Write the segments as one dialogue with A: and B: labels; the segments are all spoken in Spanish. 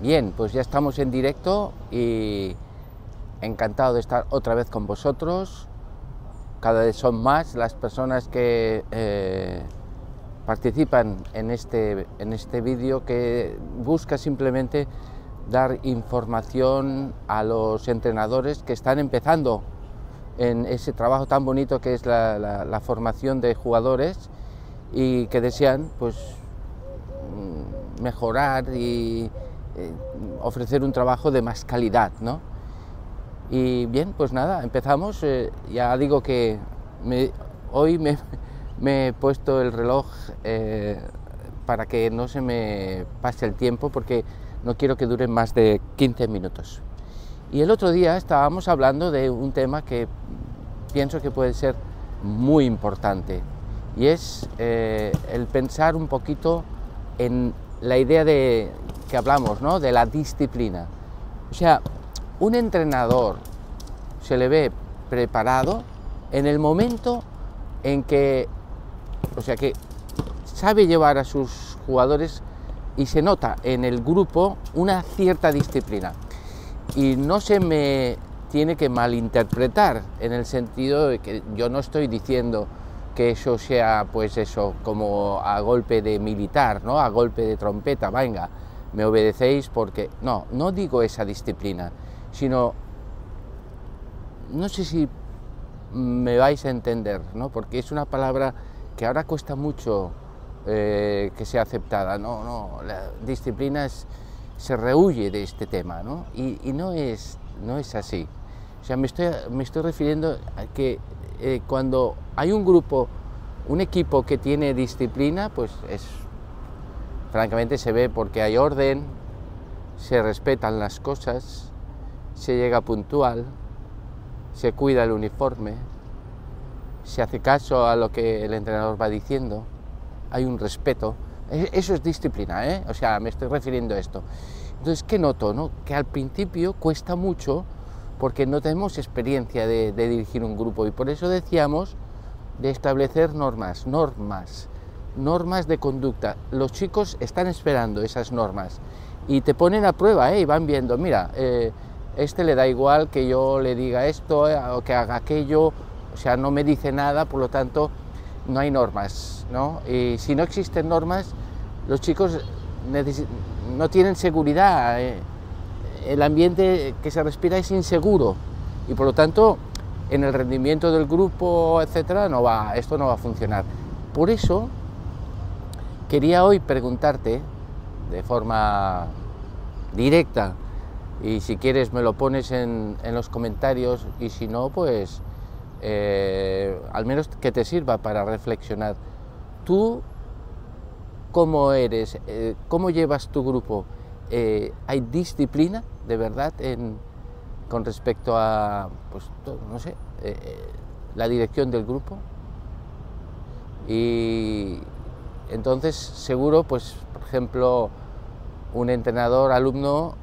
A: Bien, pues ya estamos en directo y encantado de estar otra vez con vosotros. Cada vez son más las personas que eh, participan en este, en este vídeo que busca simplemente dar información a los entrenadores que están empezando en ese trabajo tan bonito que es la, la formación de jugadores y que desean pues mm, mejorar y eh, ofrecer un trabajo de más calidad, ¿no? Y bien, pues nada, empezamos. Eh, ya digo que hoy me, he puesto el reloj eh, para que no se me pase el tiempo porque no quiero que dure más de 15 minutos. Y el otro día estábamos hablando de un tema que pienso que puede ser muy importante y es el pensar un poquito en la idea de que hablamos, ¿no? De la disciplina. O sea, un entrenador se le ve preparado en el momento en que, o sea, que sabe llevar a sus jugadores y se nota en el grupo una cierta disciplina. Y no se me tiene que malinterpretar en el sentido de que yo no estoy diciendo que eso sea pues eso como a golpe de militar, ¿no? A golpe de trompeta, venga, me obedecéis porque... No, no digo esa disciplina, sino... No sé si me vais a entender, ¿no? Porque es una palabra que ahora cuesta mucho eh, que sea aceptada. No, no, disciplina se rehuye de este tema, ¿no? Y, no, es, no es así. O sea, me estoy, me estoy refiriendo a que eh, cuando hay un grupo, un equipo que tiene disciplina, pues es Francamente se ve porque hay orden, se respetan las cosas, se llega puntual, se cuida el uniforme, se hace caso a lo que el entrenador va diciendo, hay un respeto. E, eso es disciplina, ¿eh? O sea, me estoy refiriendo a esto. Entonces, ¿qué noto? No? Que al principio cuesta mucho porque no tenemos experiencia de, dirigir un grupo y por eso decíamos de establecer normas, normas normas de conducta. Los chicos están esperando esas normas y te ponen a prueba ¿eh? y van viendo, mira, eh, este le da igual que yo le diga esto eh, o que haga aquello, o sea, no me dice nada, por lo tanto, no hay normas, ¿no? Y si no existen normas, los chicos no tienen seguridad, eh, el ambiente que se respira es inseguro y por lo tanto, en el rendimiento del grupo, etcétera, no va, esto no va a funcionar. Por eso, Quería hoy preguntarte de forma directa y si quieres me lo pones en, los comentarios y si no, pues eh, al menos que te sirva para reflexionar. ¿Tú cómo eres? Eh, ¿Cómo llevas tu grupo? Eh, ¿Hay disciplina de verdad con respecto a, pues, no sé, la dirección del grupo? Y, entonces, seguro, pues, por ejemplo, un entrenador alumno,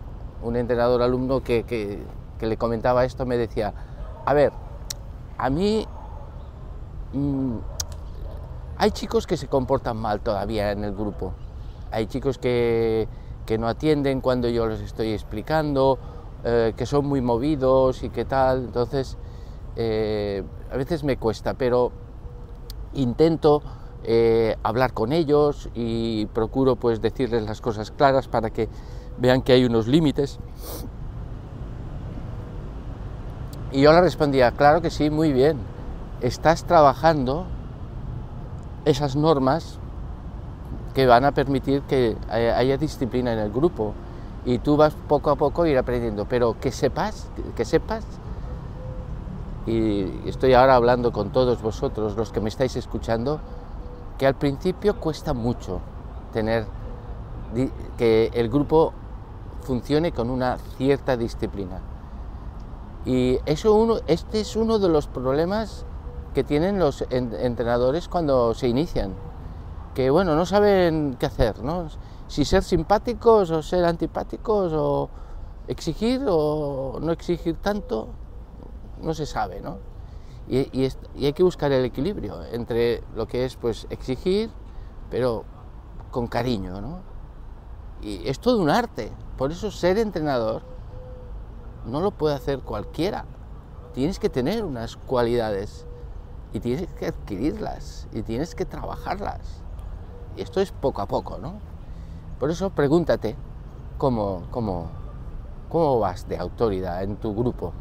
A: un entrenador alumno que, le comentaba esto me decía, a ver, a mí mm, hay chicos que se comportan mal todavía en el grupo, hay chicos que, no atienden cuando yo les estoy explicando, eh, que son muy movidos y qué tal, entonces eh, a veces me cuesta, pero intento eh, hablar con ellos y procuro pues decirles las cosas claras para que vean que hay unos límites. Y yo le respondía, claro que sí, muy bien, estás trabajando esas normas que van a permitir que haya disciplina en el grupo. Y tú vas poco a poco a ir aprendiendo, pero que sepas, que sepas, y estoy ahora hablando con todos vosotros, los que me estáis escuchando, que al principio cuesta mucho tener que el grupo funcione con una cierta disciplina. Y eso uno, este es uno de los problemas que tienen los entrenadores cuando se inician, que bueno, no saben qué hacer, ¿no? Si ser simpáticos o ser antipáticos o exigir o no exigir tanto, no se sabe, ¿no? Y, hay que buscar el equilibrio entre lo que es pues exigir, pero con cariño, ¿no? Y es todo un arte. Por eso ser entrenador no lo puede hacer cualquiera. Tienes que tener unas cualidades y tienes que adquirirlas y tienes que trabajarlas. Esto es poco a poco, ¿no? Por eso pregúntate cómo, cómo, cómo vas de autoridad en tu grupo.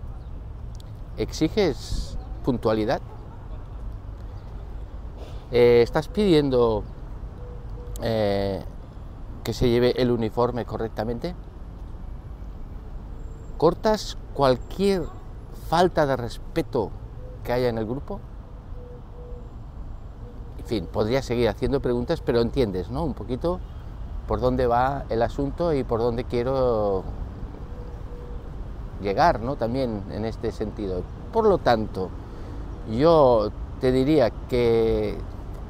A: ¿Exiges puntualidad? Eh, ¿Estás pidiendo eh, que se lleve el uniforme correctamente? ¿Cortas cualquier falta de respeto que haya en el grupo? En fin, podría seguir haciendo preguntas, pero entiendes, ¿no? Un poquito por dónde va el asunto y por dónde quiero llegar, ¿no? También en este sentido. Por lo tanto, yo te diría que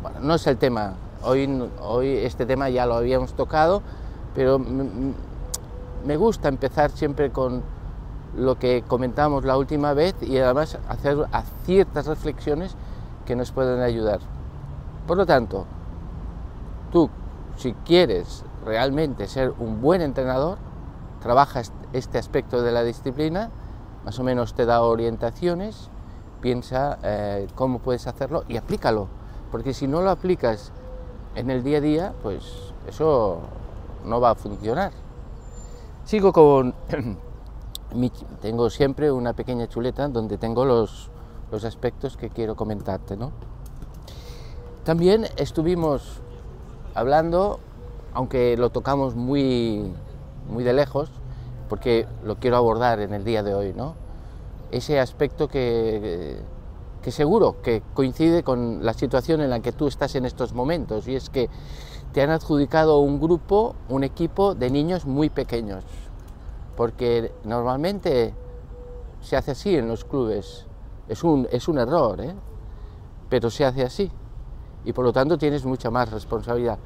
A: bueno, no es el tema, hoy, hoy este tema ya lo habíamos tocado, pero me gusta empezar siempre con lo que comentamos la última vez y además hacer ciertas reflexiones que nos pueden ayudar. Por lo tanto, tú, si quieres realmente ser un buen entrenador, trabaja este aspecto de la disciplina, más o menos te da orientaciones, piensa eh, cómo puedes hacerlo y aplícalo, porque si no lo aplicas en el día a día, pues eso no va a funcionar. Sigo con... tengo siempre una pequeña chuleta donde tengo los, los aspectos que quiero comentarte, ¿no? También estuvimos hablando, aunque lo tocamos muy, muy de lejos, porque lo quiero abordar en el día de hoy, ¿no? Ese aspecto que, que seguro que coincide con la situación en la que tú estás en estos momentos, y es que te han adjudicado un grupo, un equipo de niños muy pequeños, porque normalmente se hace así en los clubes, es un, es un error, ¿eh? pero se hace así, y por lo tanto tienes mucha más responsabilidad.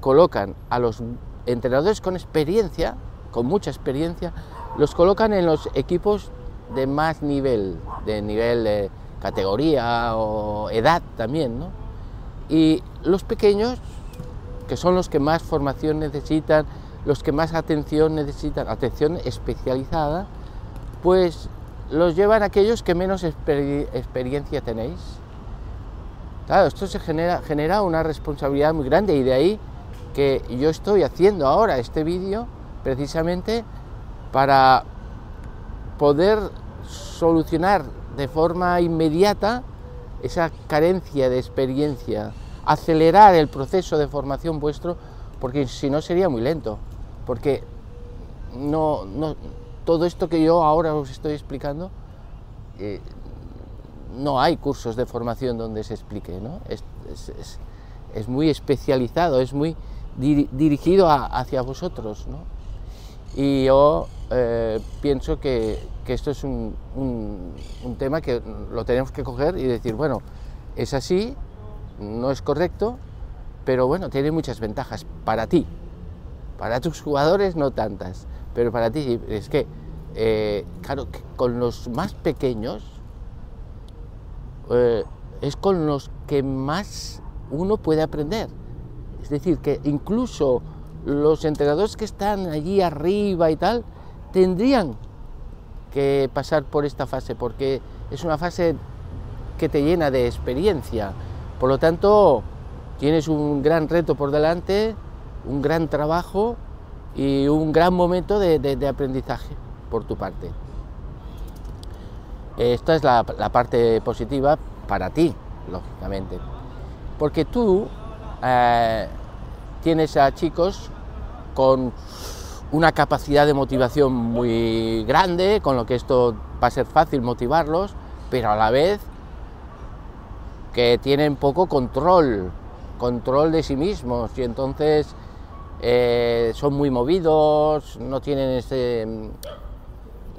A: Colocan a los entrenadores con experiencia, con mucha experiencia, los colocan en los equipos de más nivel, de nivel de categoría o edad también, ¿no? Y los pequeños, que son los que más formación necesitan, los que más atención necesitan, atención especializada, pues los llevan aquellos que menos experiencia tenéis. Claro, esto se genera, una responsabilidad muy grande y de ahí que yo estoy haciendo ahora este vídeo precisamente para poder solucionar de forma inmediata esa carencia de experiencia, acelerar el proceso de formación vuestro, porque si no sería muy lento, porque no, todo esto que yo ahora os estoy explicando, eh, no hay cursos de formación donde se explique, ¿no? es, es, muy especializado, es muy dirigido hacia vosotros. ¿no? Y yo eh, pienso que, que, esto es un, un, un, tema que lo tenemos que coger y decir, bueno, es así, no es correcto, pero bueno, tiene muchas ventajas para ti. Para tus jugadores no tantas, pero para ti es que, eh, claro, que con los más pequeños eh, es con los que más uno puede aprender. Es decir, que incluso los entrenadores que están allí arriba y tal, tendrían que pasar por esta fase, porque es una fase que te llena de experiencia. Por lo tanto, tienes un gran reto por delante, un gran trabajo y un gran momento de, de, de aprendizaje por tu parte. Esta es la, parte positiva para ti, lógicamente, porque tú eh, tienes a chicos con una capacidad de motivación muy grande, con lo que esto va a ser fácil motivarlos, pero a la vez que tienen poco control, control de sí mismos. Y entonces eh, son muy movidos, no tienen este,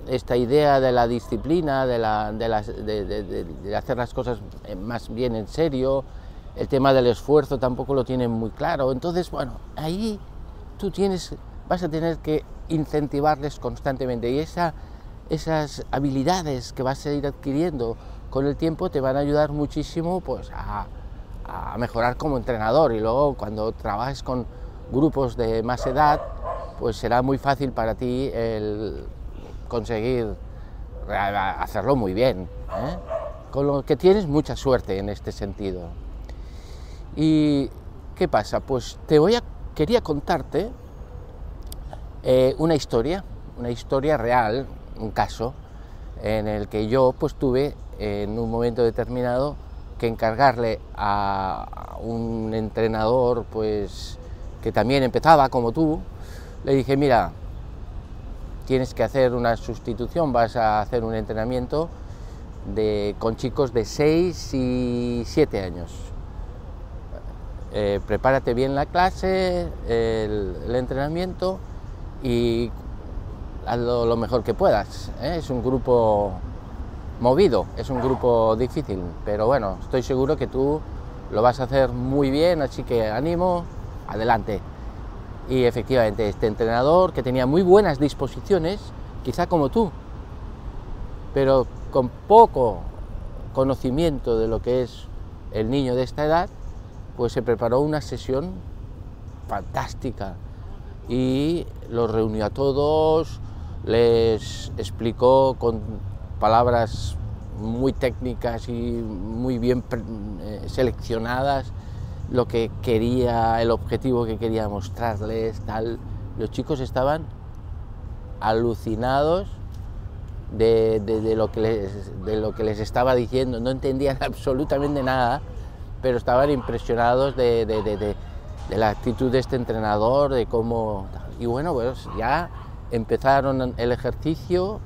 A: esta idea de la disciplina, de, la, de, hacer las cosas más bien en serio, el tema del esfuerzo tampoco lo tienen muy claro, entonces bueno, ahí tú tienes vas a tener que incentivarles constantemente y esa, esas habilidades que vas a ir adquiriendo con el tiempo te van a ayudar muchísimo pues, a, a mejorar como entrenador. Y luego cuando trabajes con, grupos de más edad, pues será muy fácil para ti el conseguir hacerlo muy bien. ¿eh? Con lo que tienes mucha suerte en este sentido. ¿Y qué pasa? Pues te voy a, quería contarte eh, una historia, una historia real, un caso, en el que yo pues tuve en un momento determinado que encargarle a un entrenador pues que también empezaba como tú, le dije, mira, tienes que hacer una sustitución, vas a hacer un entrenamiento de, con chicos de 6 y 7 años. Eh, prepárate bien la clase, el, entrenamiento y hazlo lo mejor que puedas. ¿eh? Es un grupo movido, es un grupo difícil, pero bueno, estoy seguro que tú lo vas a hacer muy bien, así que ánimo, adelante. Y efectivamente, este entrenador que tenía muy buenas disposiciones, quizá como tú, pero con poco conocimiento de lo que es el niño de esta edad, pues se preparó una sesión fantástica y los reunió a todos, les explicó con palabras muy técnicas y muy bien eh, seleccionadas lo que quería, el objetivo que quería mostrarles, tal. Los chicos estaban alucinados de, lo que les, de lo que les estaba diciendo, no entendían absolutamente nada, pero estaban impresionados de, de, la actitud de este entrenador, de cómo... Y bueno, pues ya empezaron el ejercicio,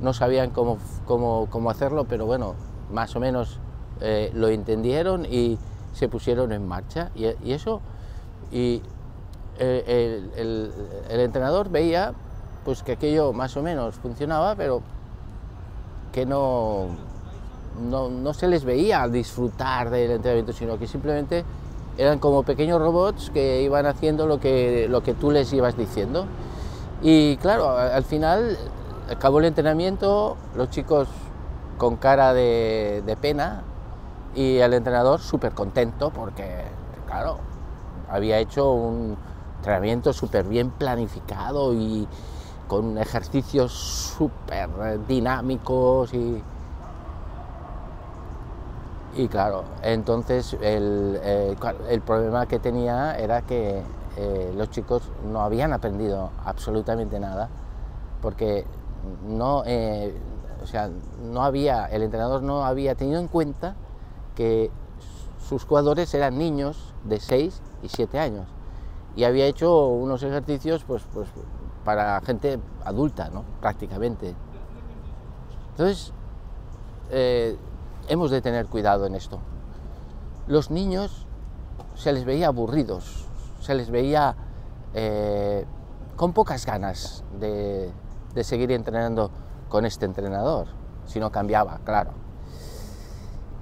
A: no sabían cómo, cómo, cómo hacerlo, pero bueno, más o menos eh, lo entendieron y se pusieron en marcha. Y, eso, y el, el, entrenador veía pues que aquello más o menos funcionaba, pero que no, no, no se les veía disfrutar del entrenamiento, sino que simplemente eran como pequeños robots que iban haciendo lo que, lo que tú les ibas diciendo. Y claro, al final acabó el entrenamiento, los chicos con cara de, pena y el entrenador súper contento porque, claro, había hecho un entrenamiento súper bien planificado y con ejercicios súper dinámicos y, y claro, entonces el, eh, el, problema que tenía era que eh, los chicos no habían aprendido absolutamente nada porque no, eh, o sea, no había, el entrenador no había tenido en cuenta que sus jugadores eran niños de 6 y 7 años y había hecho unos ejercicios pues, pues para gente adulta, ¿no? prácticamente. Entonces, eh, hemos de tener cuidado en esto. Los niños se les veía aburridos, se les veía eh, con pocas ganas de, de seguir entrenando con este entrenador, si no cambiaba, claro.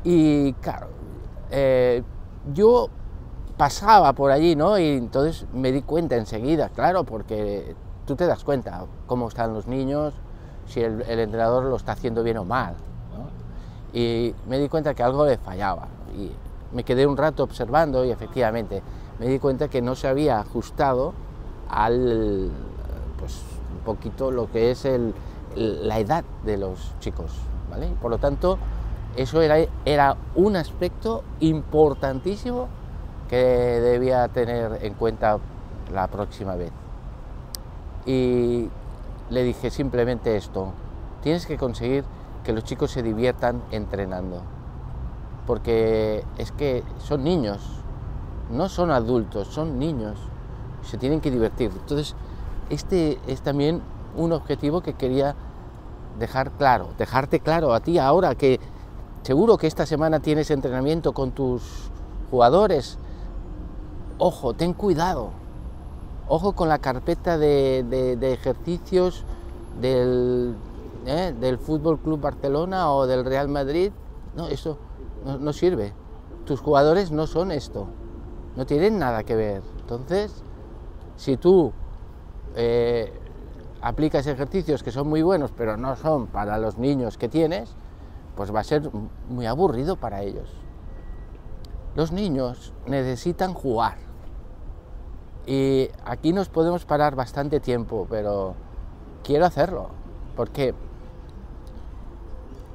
A: Y claro, eh, yo pasaba por allí, ¿no? Y entonces me di cuenta enseguida, claro, porque tú te das cuenta cómo están los niños, si el, entrenador lo está haciendo bien o mal. Y me di cuenta que algo le fallaba. Y me quedé un rato observando y efectivamente me di cuenta que no se había ajustado al, pues, un poquito lo que es el, la edad de los chicos, ¿vale? Por lo tanto, eso era, era un aspecto importantísimo que debía tener en cuenta la próxima vez. Y le dije simplemente esto, tienes que conseguir que los chicos se diviertan entrenando, porque es que son niños, no son adultos, son niños, se tienen que divertir. Entonces, este es también un objetivo que quería dejar claro, dejarte claro a ti ahora que seguro que esta semana tienes entrenamiento con tus jugadores. Ojo, ten cuidado. Ojo con la carpeta de, ejercicios del, ¿eh? del Fútbol Club Barcelona o del Real Madrid. No, eso no, sirve. Tus jugadores no son esto. No tienen nada que ver. Entonces, si tú eh, aplicas ejercicios que son muy buenos, pero no son para los niños que tienes, pues va a ser muy aburrido para ellos. Los niños necesitan jugar Y aquí nos podemos parar bastante tiempo, pero quiero hacerlo, porque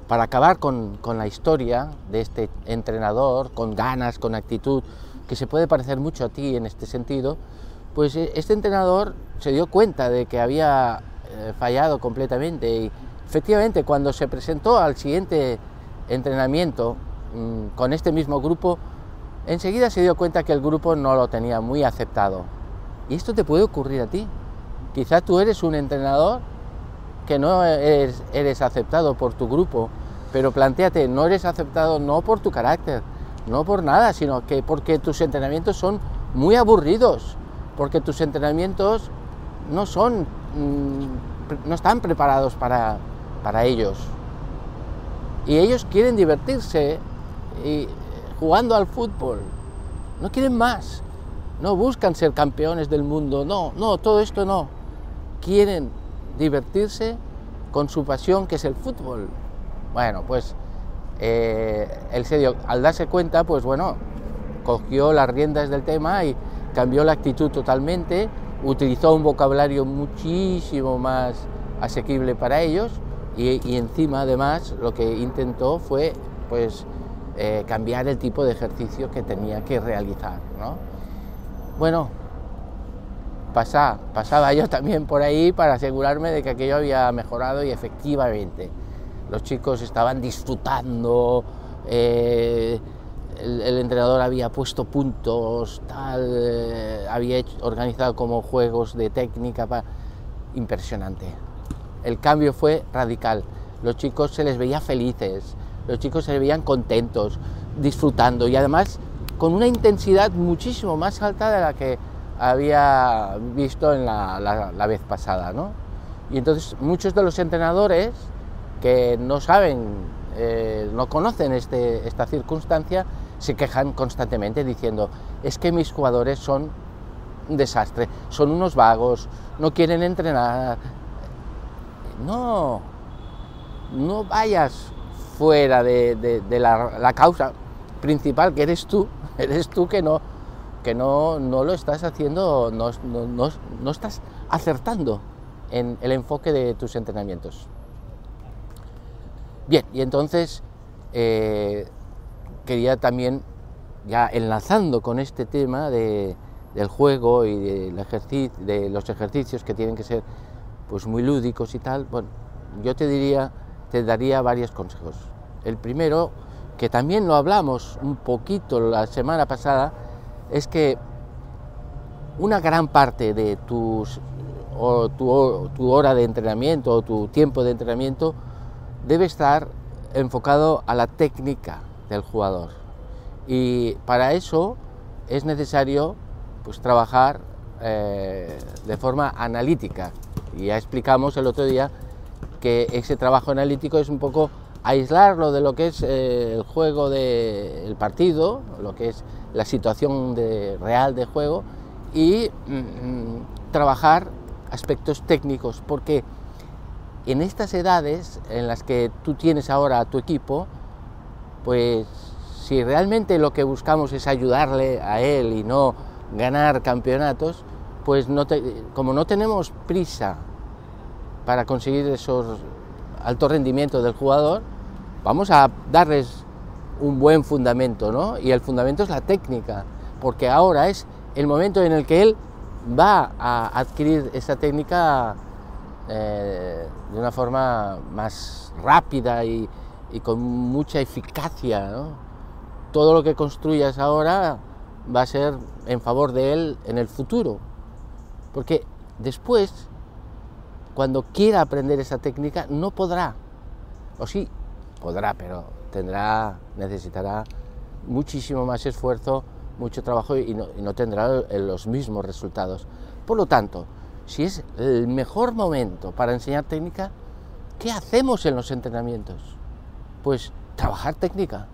A: para acabar con, con, la historia de este entrenador, con ganas, con actitud, que se puede parecer mucho a ti en este sentido, pues eh, este entrenador se dio cuenta de que había eh, fallado completamente y efectivamente cuando se presentó al siguiente entrenamiento mmm, con este mismo grupo, enseguida se dio cuenta que el grupo no lo tenía muy aceptado. Y esto te puede ocurrir a ti. Quizá tú eres un entrenador que no eres, eres aceptado por tu grupo, pero planteate, no eres aceptado no por tu carácter, no por nada, sino que porque tus entrenamientos son muy aburridos, porque tus entrenamientos no son, mmm, no están preparados para, para ellos. Y ellos quieren divertirse y jugando al fútbol, no quieren más, no buscan ser campeones del mundo, no, no, todo esto no. Quieren divertirse con su pasión que es el fútbol. Bueno, pues eh, él se dio, al darse cuenta, pues bueno, cogió las riendas del tema y cambió la actitud totalmente, utilizó un vocabulario muchísimo más asequible para ellos y, encima además lo que intentó fue pues eh, cambiar el tipo de ejercicio que tenía que realizar. ¿no? Bueno, pasa, pasaba yo también por ahí para asegurarme de que aquello había mejorado y efectivamente los chicos estaban disfrutando, eh, el, entrenador había puesto puntos, tal, eh, había organizado como juegos de técnica, impresionante. El cambio fue radical, los chicos se les veía felices, los chicos se veían contentos, disfrutando y además con una intensidad muchísimo más alta de la que había visto en la, vez pasada. ¿no? Y entonces muchos de los entrenadores que no saben, eh, no conocen este, esta circunstancia, se quejan constantemente diciendo, es que mis jugadores son un desastre, son unos vagos, no quieren entrenar. No, no vayas fuera de, la, causa principal, que eres tú, eres tú que no, que no, no lo estás haciendo, no, no, no estás acertando en el enfoque de tus entrenamientos. Bien, y entonces eh, quería también, ya enlazando con este tema de, del juego y de los ejercicios que tienen que ser pues muy lúdicos y tal, bueno, yo te diría, te daría varios consejos. El primero, que también lo hablamos un poquito la semana pasada, es que una gran parte de tus, o tu, hora de entrenamiento o tu tiempo de entrenamiento debe estar enfocado a la técnica del jugador. Y para eso es necesario pues, trabajar eh, de forma analítica. Y ya explicamos el otro día que ese trabajo analítico es un poco aislarlo de lo que es eh, el juego del de partido, lo que es la situación real de juego, y mm, trabajar aspectos técnicos, porque en estas edades en las que tú tienes ahora a tu equipo, pues si realmente lo que buscamos es ayudarle a él y no ganar campeonatos, pues no te, como no tenemos prisa para conseguir esos altos rendimientos del jugador, vamos a darles un buen fundamento, ¿no? Y el fundamento es la técnica, porque ahora es el momento en el que él va a adquirir esa técnica eh, de una forma más rápida y, con mucha eficacia. Todo lo que construyas ahora va a ser en favor de él en el futuro. Porque después, cuando quiera aprender esa técnica, no podrá. O sí, podrá, pero tendrá, necesitará muchísimo más esfuerzo, mucho trabajo y no, tendrá los mismos resultados. Por lo tanto, si es el mejor momento para enseñar técnica, ¿qué hacemos en los entrenamientos? Pues trabajar técnica.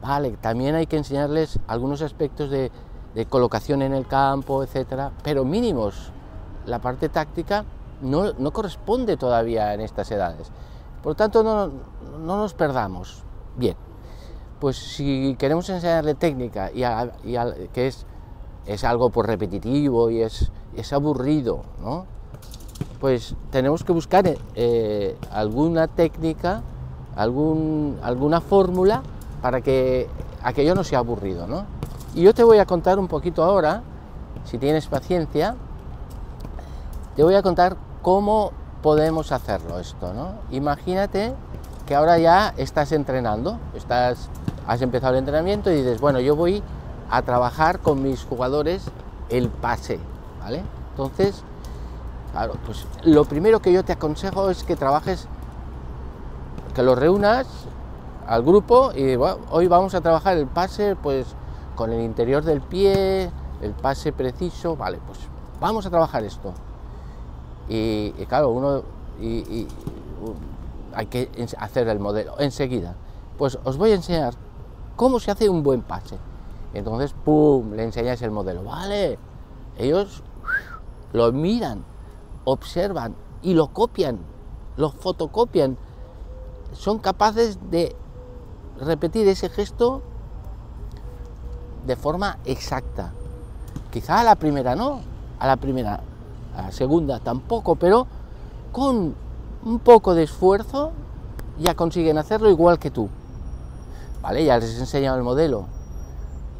A: Vale, también hay que enseñarles algunos aspectos de, de colocación en el campo, etcétera, pero mínimos. La parte táctica no, no, corresponde todavía en estas edades. Por lo tanto, no, no nos perdamos. Bien, pues si queremos enseñarle técnica, y, que es es algo por pues, repetitivo y es, es aburrido, ¿no? Pues tenemos que buscar eh, alguna técnica, algún, alguna fórmula para que aquello no sea aburrido, ¿no? Y yo te voy a contar un poquito ahora, si tienes paciencia, te voy a contar cómo podemos hacerlo esto, ¿no? Imagínate que ahora ya estás entrenando, estás, has empezado el entrenamiento y dices, bueno, yo voy a trabajar con mis jugadores el pase, ¿vale? Entonces, claro, pues lo primero que yo te aconsejo es que trabajes, que los reúnas al grupo y hoy vamos a trabajar el pase, pues con el interior del pie, el pase preciso, vale, pues vamos a trabajar esto. Y, claro, uno hay que hacer el modelo enseguida. Pues os voy a enseñar cómo se hace un buen pase. Entonces, ¡pum!, le enseñáis el modelo. Vale, ellos lo miran, observan y lo copian, lo fotocopian. Son capaces de repetir ese gesto de forma exacta. Quizá a la primera no, a la primera, a la segunda tampoco, pero con un poco de esfuerzo ya consiguen hacerlo igual que tú. ¿Vale? Ya les he enseñado el modelo.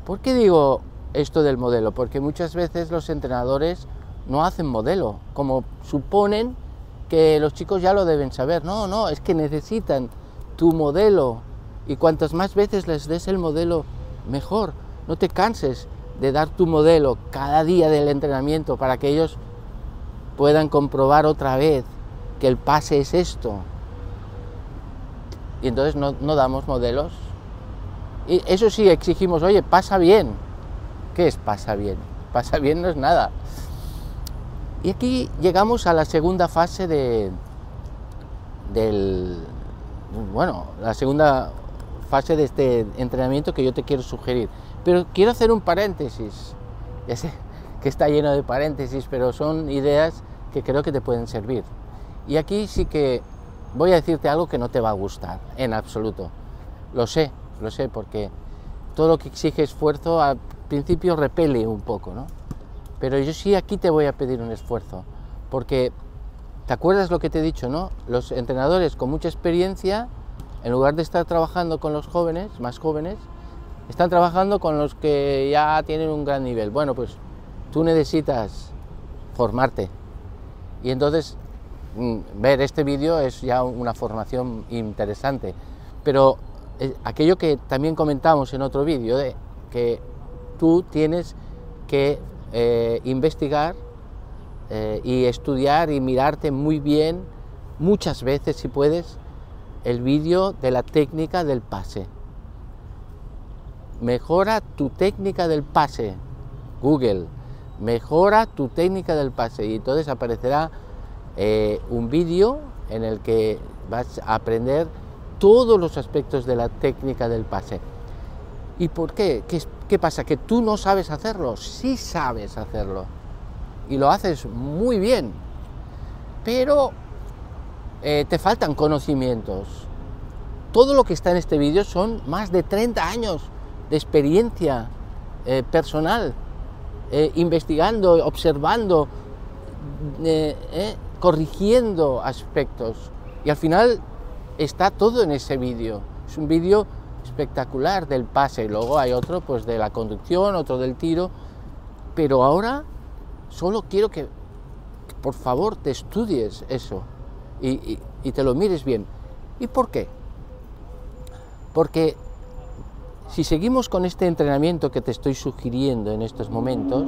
A: ¿Por qué digo esto del modelo? Porque muchas veces los entrenadores no hacen modelo, como suponen que los chicos ya lo deben saber. No, no, es que necesitan tu modelo y cuantas más veces les des el modelo, mejor. No te canses de dar tu modelo cada día del entrenamiento para que ellos puedan comprobar otra vez que el pase es esto. Y entonces no, no damos modelos y eso sí, exigimos, oye, pasa bien. ¿Qué es pasa bien? Pasa bien no es nada. Y aquí llegamos a la segunda fase de, del, bueno, la segunda fase de este entrenamiento que yo te quiero sugerir. Pero quiero hacer un paréntesis. Ya sé que está lleno de paréntesis, pero son ideas que creo que te pueden servir. Y aquí sí que voy a decirte algo que no te va a gustar, en absoluto. Lo sé, lo sé, porque todo lo que exige esfuerzo al principio repele un poco, ¿no? Pero yo sí aquí te voy a pedir un esfuerzo, porque ¿te acuerdas lo que te he dicho, no? Los entrenadores con mucha experiencia, en lugar de estar trabajando con los jóvenes, más jóvenes, están trabajando con los que ya tienen un gran nivel. Bueno, pues tú necesitas formarte. Y entonces mm, ver este vídeo es ya una formación interesante. Pero eh, aquello que también comentamos en otro vídeo, de que tú tienes que eh, investigar eh, y estudiar y mirarte muy bien, muchas veces si puedes, el vídeo de la técnica del pase. Mejora tu técnica del pase, Google, mejora tu técnica del pase y entonces aparecerá un vídeo en el que vas a aprender todos los aspectos de la técnica del pase. ¿Y por qué? ¿Qué, pasa? ¿Que tú no sabes hacerlo? Sí sabes hacerlo. Y lo haces muy bien. Pero eh, te faltan conocimientos. Todo lo que está en este vídeo son más de 30 años de experiencia eh, personal, eh, investigando, observando, corrigiendo aspectos. Y al final está todo en ese vídeo. Es un vídeo espectacular del pase. Luego hay otro pues de la conducción, otro del tiro. Pero ahora solo quiero que, por favor, te estudies eso y te lo mires bien. ¿Y por qué? Porque si seguimos con este entrenamiento que te estoy sugiriendo en estos momentos,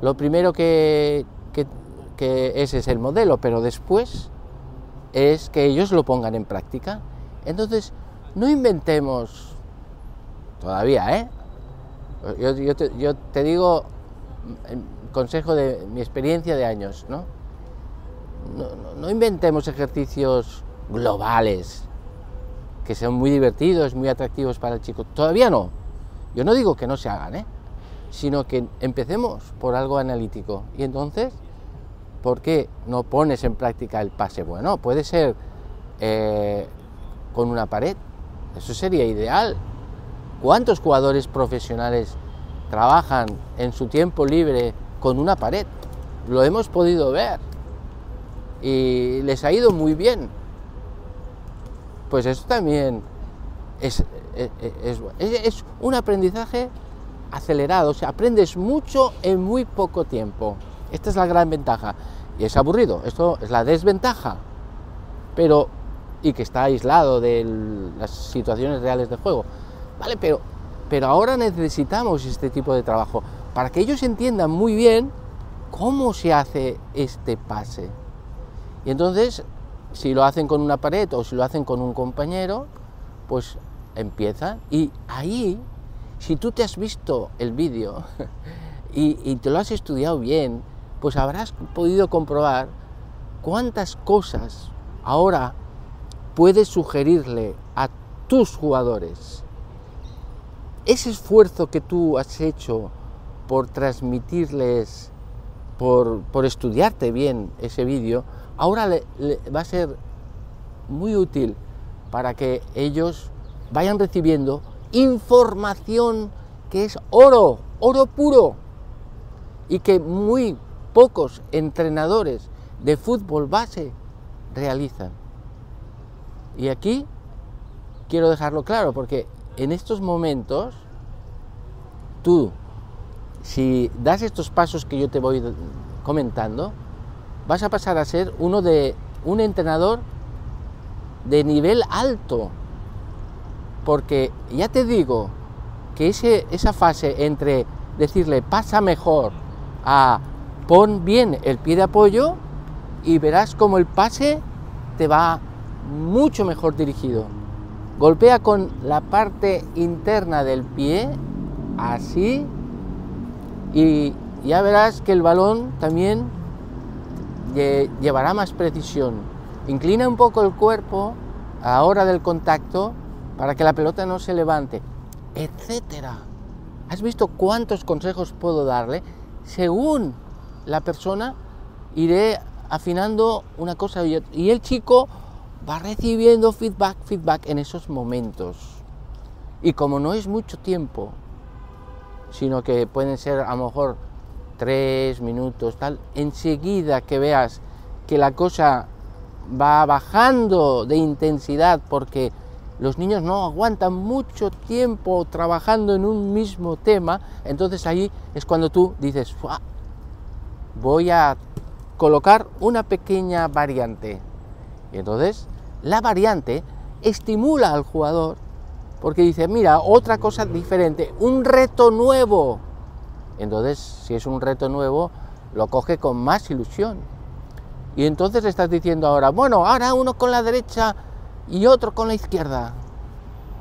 A: lo primero que, que, es el modelo, pero después es que ellos lo pongan en práctica. Entonces, no inventemos todavía, ¿eh? Yo, te, digo, consejo de mi experiencia de años, ¿no? No, inventemos ejercicios globales que sean muy divertidos, muy atractivos para el chico. Todavía no. Yo no digo que no se hagan, ¿eh? sino que empecemos por algo analítico. Y entonces ¿por qué no pones en práctica el pase? Bueno, puede ser eh, con una pared, eso sería ideal. ¿Cuántos jugadores profesionales trabajan en su tiempo libre con una pared. Lo hemos podido ver. Y les ha ido muy bien. Pues eso también es, es, un aprendizaje acelerado. O sea, aprendes mucho en muy poco tiempo. Esta es la gran ventaja. Y es aburrido. Esto es la desventaja. Pero y que está aislado de las situaciones reales de juego. Vale, pero, pero ahora necesitamos este tipo de trabajo para que ellos entiendan muy bien cómo se hace este pase. Y entonces, si lo hacen con una pared o si lo hacen con un compañero, pues empieza. Y ahí, si tú te has visto el vídeo y, y te lo has estudiado bien, pues habrás podido comprobar cuántas cosas ahora puedes sugerirle a tus jugadores ese esfuerzo que tú has hecho por transmitirles, por, estudiarte bien ese vídeo, ahora le, va a ser muy útil para que ellos vayan recibiendo información que es oro, oro puro, y que muy pocos entrenadores de fútbol base realizan. Y aquí quiero dejarlo claro, porque en estos momentos, tú, si das estos pasos que yo te voy comentando, vas a pasar a ser uno de un entrenador de nivel alto. Porque ya te digo que ese, esa fase entre decirle pasa mejor a pon bien el pie de apoyo y verás como el pase te va mucho mejor dirigido. Golpea con la parte interna del pie, así, y ya verás que el balón también llevará más precisión. Inclina un poco el cuerpo a hora del contacto para que la pelota no se levante, etcétera. ¿Has visto cuántos consejos puedo darle? Según la persona, iré afinando una cosa y, y el chico va recibiendo feedback, feedback en esos momentos. Y como no es mucho tiempo, sino que pueden ser a lo mejor tres minutos, tal, enseguida que veas que la cosa va bajando de intensidad porque los niños no aguantan mucho tiempo trabajando en un mismo tema, entonces ahí es cuando tú dices, voy a colocar una pequeña variante. Y entonces la variante estimula al jugador porque dice, mira, otra cosa diferente, un reto nuevo. Entonces, si es un reto nuevo, lo coge con más ilusión. Y entonces estás diciendo ahora, bueno, ahora uno con la derecha y otro con la izquierda.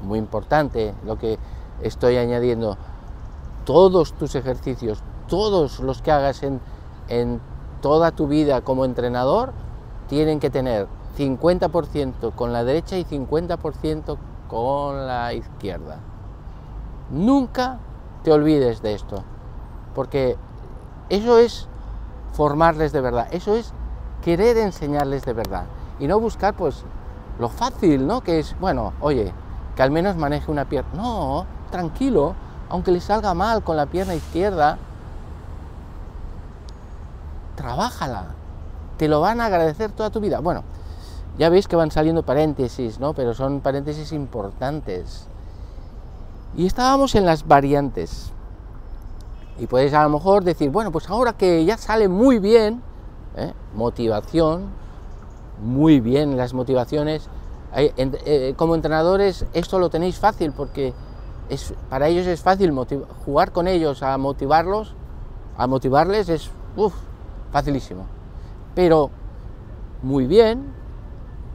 A: Muy importante lo que estoy añadiendo. Todos tus ejercicios, todos los que hagas en, en toda tu vida como entrenador, tienen que tener 50% con la derecha y 50% con la izquierda. Nunca te olvides de esto, porque eso es formarles de verdad, eso es querer enseñarles de verdad y no buscar pues lo fácil, ¿no? Que es, bueno, oye, que al menos maneje una pierna. No, tranquilo, aunque le salga mal con la pierna izquierda, trabájala, te lo van a agradecer toda tu vida. Bueno, ya veis que van saliendo paréntesis, ¿no? Pero son paréntesis importantes. Y estábamos en las variantes. Y puedes a lo mejor decir, bueno, pues ahora que ya sale muy bien, ¿eh? motivación, muy bien las motivaciones. Eh, como entrenadores esto lo tenéis fácil porque es, para ellos es fácil jugar con ellos, a motivarlos, a motivarles es facilísimo. Pero muy bien,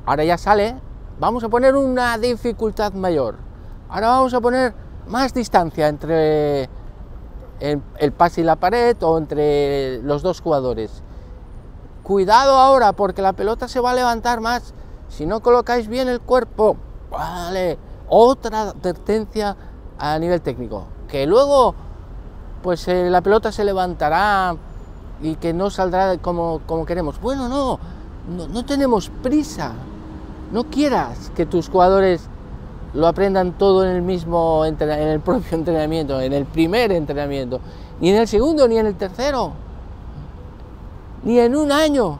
A: Ahora ya sale, vamos a poner una dificultad mayor. Ahora vamos a poner más distancia entre el, pase y la pared o entre los dos jugadores. Cuidado ahora porque la pelota se va a levantar más si no colocáis bien el cuerpo. Vale, otra advertencia a nivel técnico. Que luego pues eh, la pelota se levantará y que no saldrá como, como queremos. Bueno, no, no tenemos prisa. No quieras que tus jugadores lo aprendan todo en el mismo, en el propio entrenamiento, en el primer entrenamiento, ni en el segundo, ni en el tercero, ni en un año.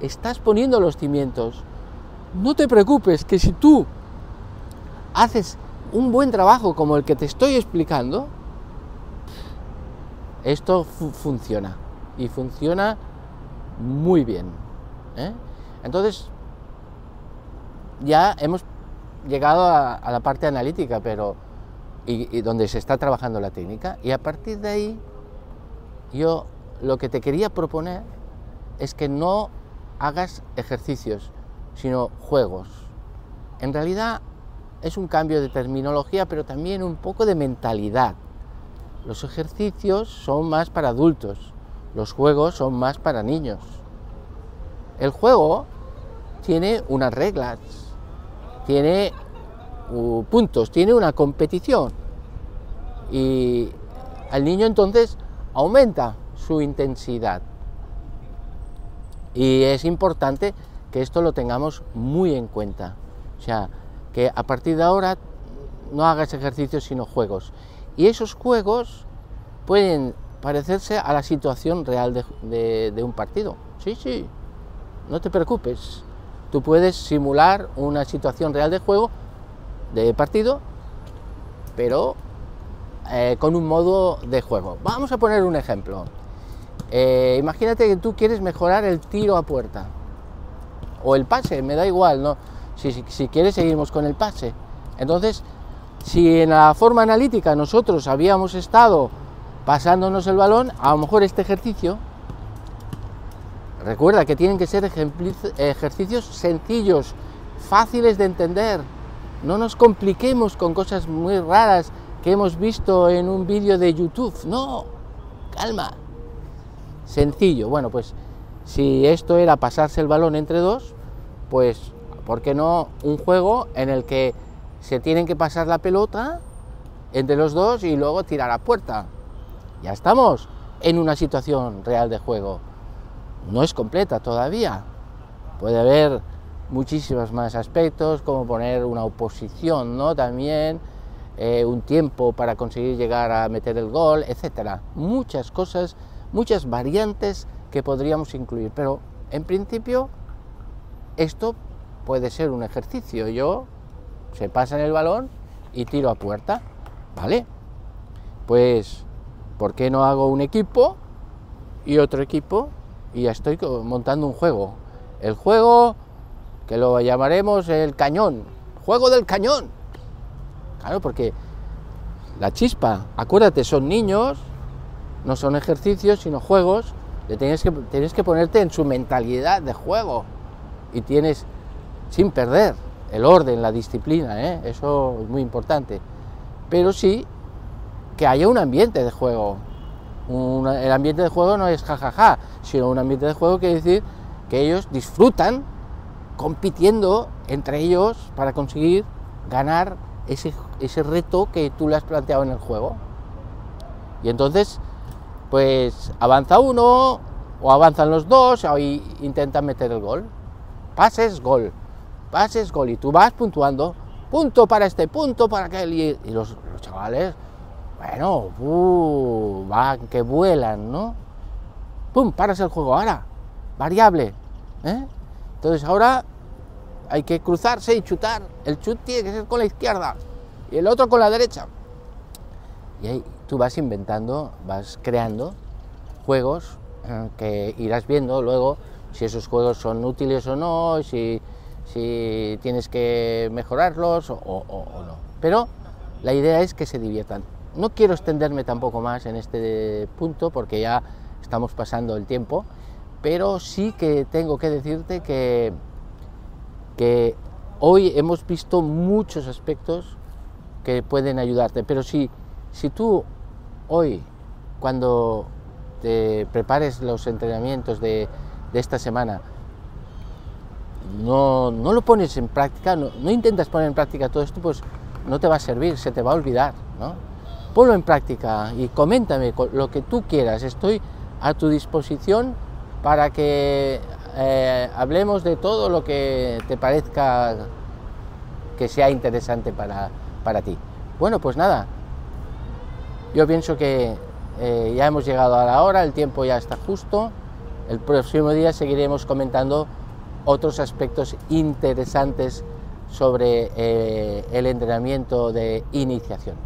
A: Estás poniendo los cimientos. No te preocupes que si tú haces un buen trabajo como el que te estoy explicando, esto funciona y funciona muy bien. ¿eh? Entonces, ya hemos llegado a, la parte analítica, pero y, donde se está trabajando la técnica, y a partir de ahí, yo lo que te quería proponer es que no hagas ejercicios, sino juegos. En realidad es un cambio de terminología, pero también un poco de mentalidad. Los ejercicios son más para adultos, los juegos son más para niños. El juego tiene unas reglas, tiene puntos, tiene una competición. Y al niño entonces aumenta su intensidad. Y es importante que esto lo tengamos muy en cuenta. O sea, que a partir de ahora no hagas ejercicios sino juegos. Y esos juegos pueden parecerse a la situación real de un partido. Sí, sí, no te preocupes tú puedes simular una situación real de juego, de partido, pero eh, con un modo de juego. Vamos a poner un ejemplo. Eh, imagínate que tú quieres mejorar el tiro a puerta o el pase, me da igual, ¿no? Si, si quieres seguimos con el pase. Entonces, si en la forma analítica nosotros habíamos estado pasándonos el balón, a lo mejor este ejercicio Recuerda que tienen que ser ejercicios sencillos, fáciles de entender. No nos compliquemos con cosas muy raras que hemos visto en un vídeo de YouTube. No, calma. Sencillo. Bueno, pues si esto era pasarse el balón entre dos, pues ¿por qué no un juego en el que se tienen que pasar la pelota entre los dos y luego tirar a puerta? Ya estamos en una situación real de juego no es completa todavía. Puede haber muchísimos más aspectos, como poner una oposición, ¿no? También eh, un tiempo para conseguir llegar a meter el gol, etcétera. Muchas cosas, muchas variantes que podríamos incluir, pero en principio esto puede ser un ejercicio. Yo se pasa en el balón y tiro a puerta, ¿vale? Pues, ¿por qué no hago un equipo y otro equipo y estoy montando un juego. El juego que lo llamaremos el cañón, juego del cañón. Claro, porque la chispa, acuérdate, son niños, no son ejercicios, sino juegos. tienes que, tienes que ponerte en su mentalidad de juego y tienes, sin perder el orden, la disciplina, ¿eh? eso es muy importante. Pero sí que haya un ambiente de juego, el ambiente de juego no es jajaja, sino un ambiente de juego que decir que ellos disfrutan compitiendo entre ellos para conseguir ganar ese, ese reto que tú le has planteado en el juego. Y entonces, pues avanza uno, o avanzan los dos, o intentan meter el gol. Pases, gol. Pases, gol. Y tú vas puntuando. Punto para este, punto para aquel. Y, los chavales bueno, uh, va, que vuelan, ¿no? ¡Pum! Paras el juego. Ahora, variable. ¿eh? Entonces ahora hay que cruzarse y chutar. El chut tiene que ser con la izquierda y el otro con la derecha. Y ahí tú vas inventando, vas creando juegos eh, que irás viendo luego si esos juegos son útiles o no, si tienes que mejorarlos o no. Pero la idea es que se diviertan. No quiero extenderme tampoco más en este punto porque ya estamos pasando el tiempo, pero sí que tengo que decirte que, que hoy hemos visto muchos aspectos que pueden ayudarte, pero si, si tú hoy, cuando te prepares los entrenamientos de, esta semana, no, no, lo pones en práctica, no, no, intentas poner en práctica todo esto, pues no te va a servir, se te va a olvidar, ¿no? Ponlo en práctica y coméntame lo que tú quieras. Estoy a tu disposición para que eh, hablemos de todo lo que te parezca que sea interesante para, para ti. Bueno, pues nada, yo pienso que eh, ya hemos llegado a la hora, el tiempo ya está justo. El próximo día seguiremos comentando otros aspectos interesantes sobre eh, el entrenamiento de iniciación.